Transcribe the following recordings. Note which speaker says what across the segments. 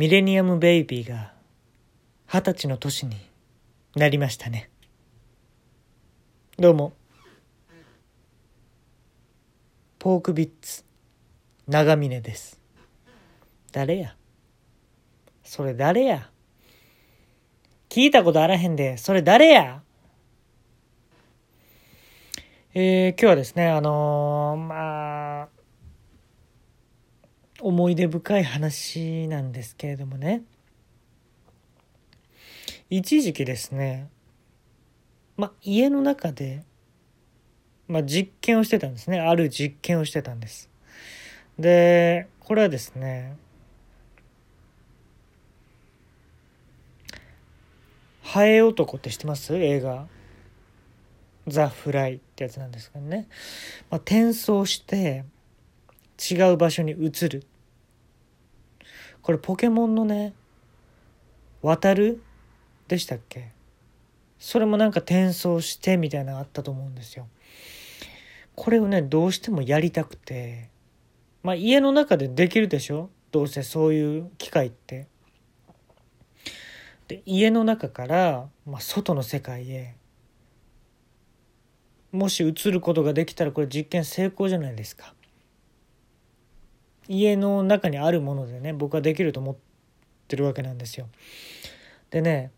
Speaker 1: ミレニアムベイビーが二十歳の年になりましたね。どうも。ポークビッツ、長峰です。誰や？それ誰や？聞いたことあらへんで、それ誰や？えー、今日はですね、あのー、まあ、思い出深い話なんですけれどもね、一時期ですね、まあ、家の中で、ま、実験をしてたんですね。ある実験をしてたんです。で、これはですね、ハエ男って知ってます？映画。ザ・フライってやつなんですけどね。まあ、転送して違う場所に移る。これポケモンのね、渡る？でしたっけ？それもなんか転送してみたいなのあったと思うんですよ。これをね、どうしてもやりたくて、まあ家の中でできるでしょ？どうせそういう機械って。で、家の中から、まあ、外の世界へもし移ることができたらこれ実験成功じゃないですか。家の中にあるものでね僕はできると思ってるわけなんですよ。でね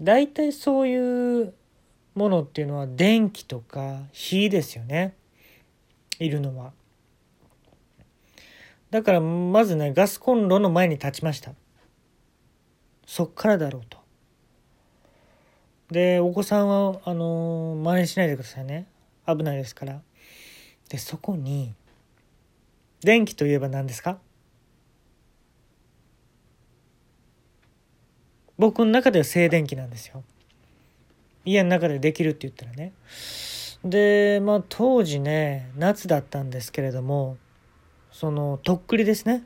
Speaker 1: 大体そういうものっていうのは電気とか火ですよねいるのは。だからまずねガスコンロの前に立ちました。そっからだろうと。でお子さんはあの真似しないでくださいね危ないですからでそこに電気といえば何ですか？僕の中では静電気なんですよ。家の中でできるって言ったらね。でまあ当時ね夏だったんですけれどもそのとっくりですね。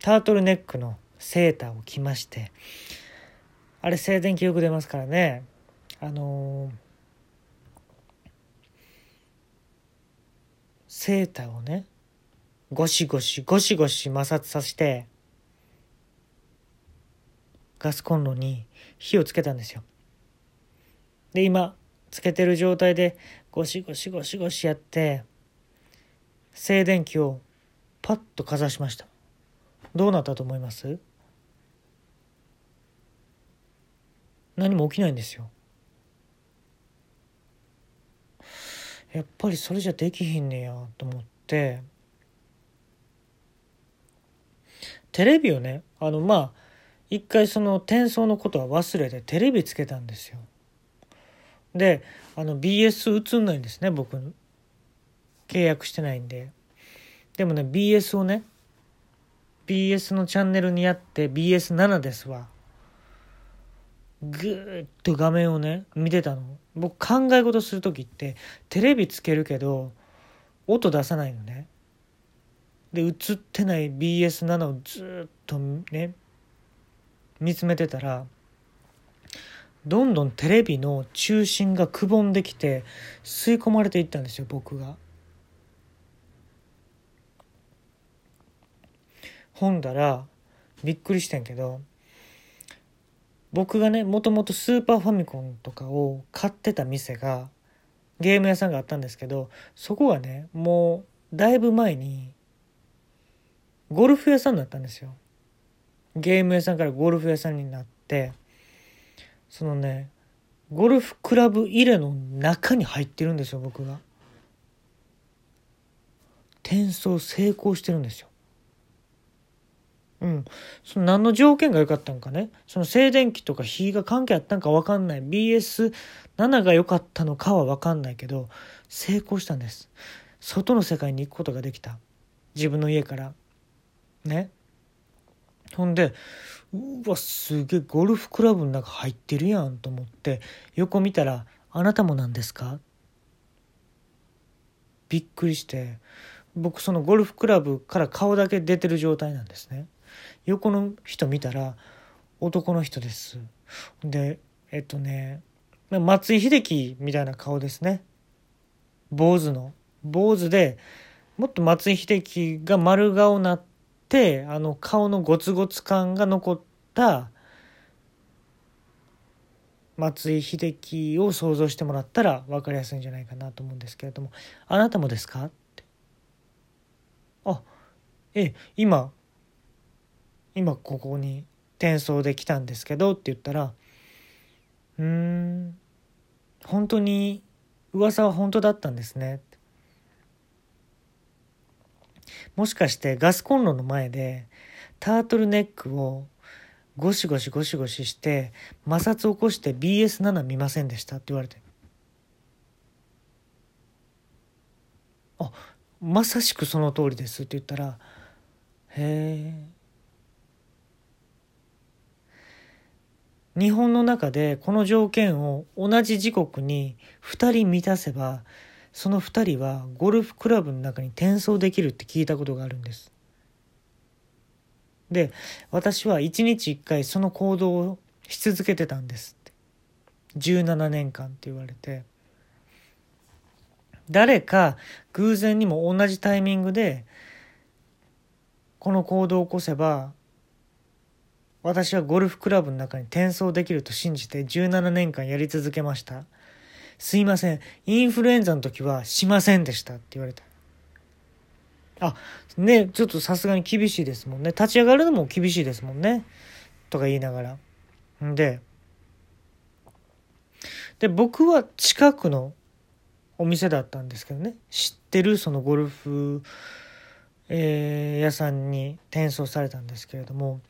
Speaker 1: タートルネックのセーターを着ましてあれ静電気よく出ますからね。あのー、セーターをねゴシゴシゴシゴシ摩擦させてガスコンロに火をつけたんですよ。で今つけてる状態でゴシゴシゴシゴシやって静電気をパッとかざしました。どうなったと思います？何も起きないんですよ。やっぱりそれじゃできひんねやと思って。テレビをねあのまあ一回その転送のことは忘れてテレビつけたんですよ。であの BS 映んないんですね僕。契約してないんで。でもね BS をね BS のチャンネルにやって BS7 ですわ。ぐーっと画面をね見てたの僕考え事する時ってテレビつけるけど音出さないのねで映ってない BS7 をずっとね見つめてたらどんどんテレビの中心がくぼんできて吸い込まれていったんですよ僕が。ほんだらびっくりしてんけど僕がねもともとスーパーファミコンとかを買ってた店がゲーム屋さんがあったんですけどそこがねもうだいぶ前にゴルフ屋さんだったんですよ。ゲーム屋さんからゴルフ屋さんになってそのねゴルフクラブ入れの中に入ってるんですよ僕が。転送成功してるんですよ。うん。その何の条件が良かったんかね。その静電気とか火が関係あったんか分かんない。BS7 が良かったのかは分かんないけど、成功したんです。外の世界に行くことができた。自分の家から。ね。ほんで、うわ、すげえゴルフクラブの中入ってるやんと思って、横見たら、あなたもなんですか？びっくりして、僕そのゴルフクラブから顔だけ出てる状態なんですね。横の人見たら男の人です。でえっとね松井秀喜みたいな顔ですね。坊主の。坊主でもっと松井秀喜が丸顔なってあの顔のゴツゴツ感が残った松井秀喜を想像してもらったら分かりやすいんじゃないかなと思うんですけれども「あなたもですか?」って「あええ今今ここに転送で来たんですけど」って言ったら「うん本当に噂は本当だったんですね」もしかしてガスコンロの前でタートルネックをゴシゴシゴシゴシして摩擦起こして BS7 見ませんでしたって言われてあまさしくその通りですって言ったらへえ日本の中でこの条件を同じ時刻に2人満たせばその2人はゴルフクラブの中に転送できるって聞いたことがあるんです。で私は1日1回その行動をし続けてたんですって17年間って言われて誰か偶然にも同じタイミングでこの行動を起こせば私はゴルフクラブの中に転送できると信じて17年間やり続けました。すいません。インフルエンザの時はしませんでしたって言われた。あねちょっとさすがに厳しいですもんね。立ち上がるのも厳しいですもんね。とか言いながら。んでで僕は近くのお店だったんですけどね。知ってるそのゴルフ、えー、屋さんに転送されたんですけれども。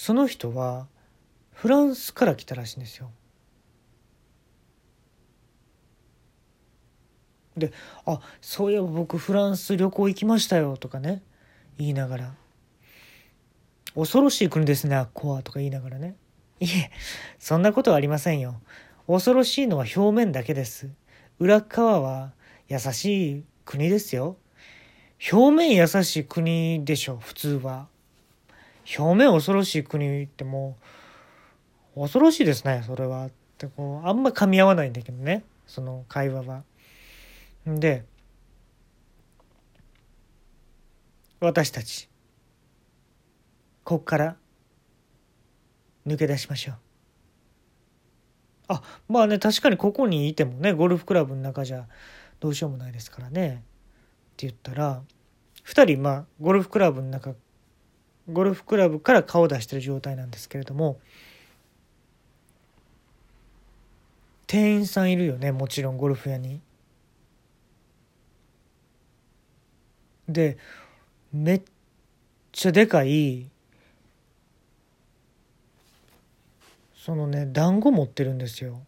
Speaker 1: その人はフランスから来たらしいんですよ。で「あそういえば僕フランス旅行行きましたよ」とかね言いながら「恐ろしい国ですねあっこは」とか言いながらね。いえそんなことはありませんよ。恐ろしいのは表面だけです。裏側は優しい国ですよ。表面優しい国でしょ普通は。表面恐ろしい国ってもう恐ろしいですねそれは。ってこうあんま噛み合わないんだけどねその会話は。で私たちこっから抜け出しましょう。あまあね確かにここにいてもねゴルフクラブの中じゃどうしようもないですからね。って言ったら2人まあゴルフクラブの中ゴルフクラブから顔を出してる状態なんですけれども店員さんいるよねもちろんゴルフ屋に。でめっちゃでかいそのね団子持ってるんですよ。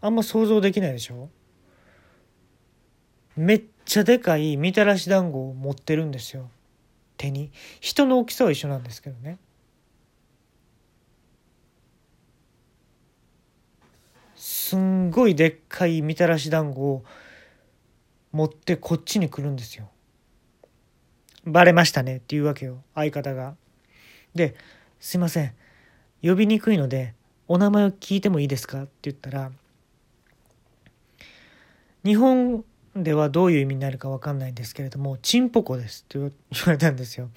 Speaker 1: あんま想像できないでしょ？めっちゃでかいみたらし団子を持ってるんですよ手に人の大きさは一緒なんですけどねすんごいでっかいみたらし団子を持ってこっちに来るんですよ。バレましたねっていうわけよ相方が。で「すいません呼びにくいのでお名前を聞いてもいいですか?」って言ったら日本ではどういう意味になるか分かんないんですけれども「チンポコです」って言われたんですよ。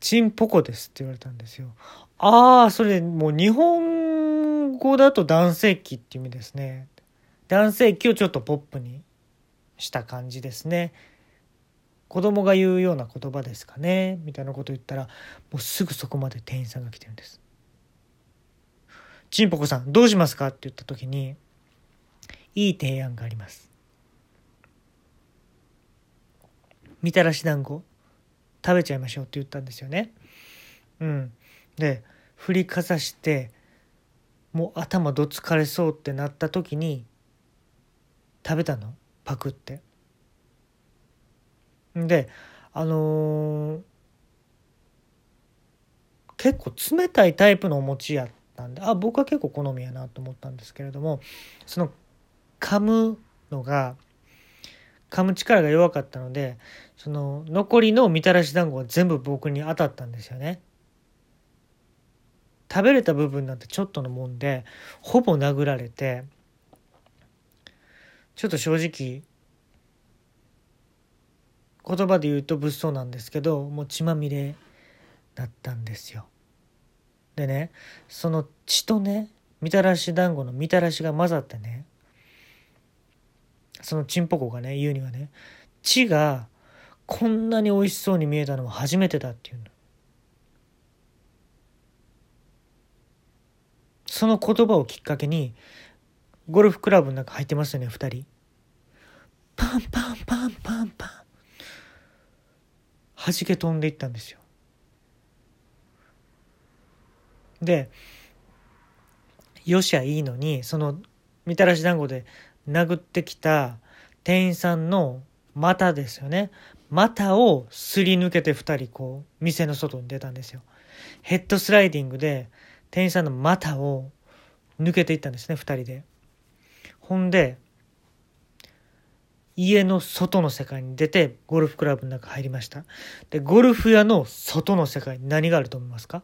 Speaker 1: チンポコですって言われたんですよ。ああそれもう日本語だと男性器っていう意味ですね。男性器をちょっとポップにした感じですね。子供が言うような言葉ですかねみたいなこと言ったらもうすぐそこまで店員さんが来てるんです。ちんぽこさんどうしますかって言った時にいい提案があります。みたらし団子食べちゃいましょうって言ったんですよね。うん。で振りかざしてもう頭どつかれそうってなった時に食べたの？パクって。であのー、結構冷たいタイプのお餅やったんであ僕は結構好みやなと思ったんですけれどもその噛むのが噛む力が弱かったのでその残りのみたらし団子が全部僕に当たったんですよね。食べれた部分なんてちょっとのもんでほぼ殴られてちょっと正直言葉で言うと物騒なんですけどもう血まみれだったんですよ。でねその血とねみたらし団子のみたらしが混ざってねそのチンポコがね言うにはね血がこんなに美味しそうに見えたのは初めてだっていうの。その言葉をきっかけにゴルフクラブの中入ってますよね2人。パンパンパンパンパン弾け飛んでいったんですよ。でよしゃいいのにそのみたらし団子で殴ってきた店員さんの股ですよね。股をすり抜けて2人こう店の外に出たんですよ。ヘッドスライディングで店員さんの股を抜けていったんですね2人で。ほんで家の外の世界に出てゴルフクラブの中入りました。でゴルフ屋の外の世界に何があると思いますか？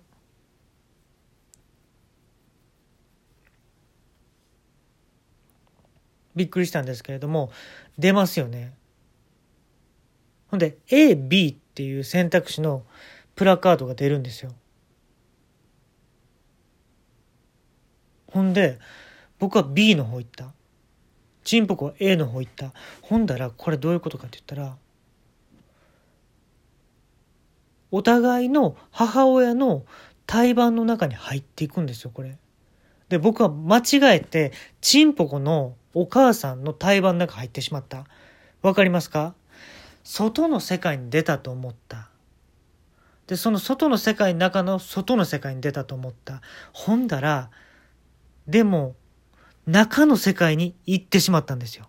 Speaker 1: びっくりしたんですけれども出ますよね。ほんで AB っていう選択肢のプラカードが出るんですよ。ほんで僕は B の方行った。チンポコは A の方行った。ほんだらこれどういうことかって言ったらお互いの母親の胎盤の中に入っていくんですよこれ。で僕は間違えてチンポコのお母さんの胎盤の中入ってしまった。わかりますか？外の世界に出たと思った。で、その外の世界の中の外の世界に出たと思った。ほんだら、でも、中の世界に行ってしまったんですよ。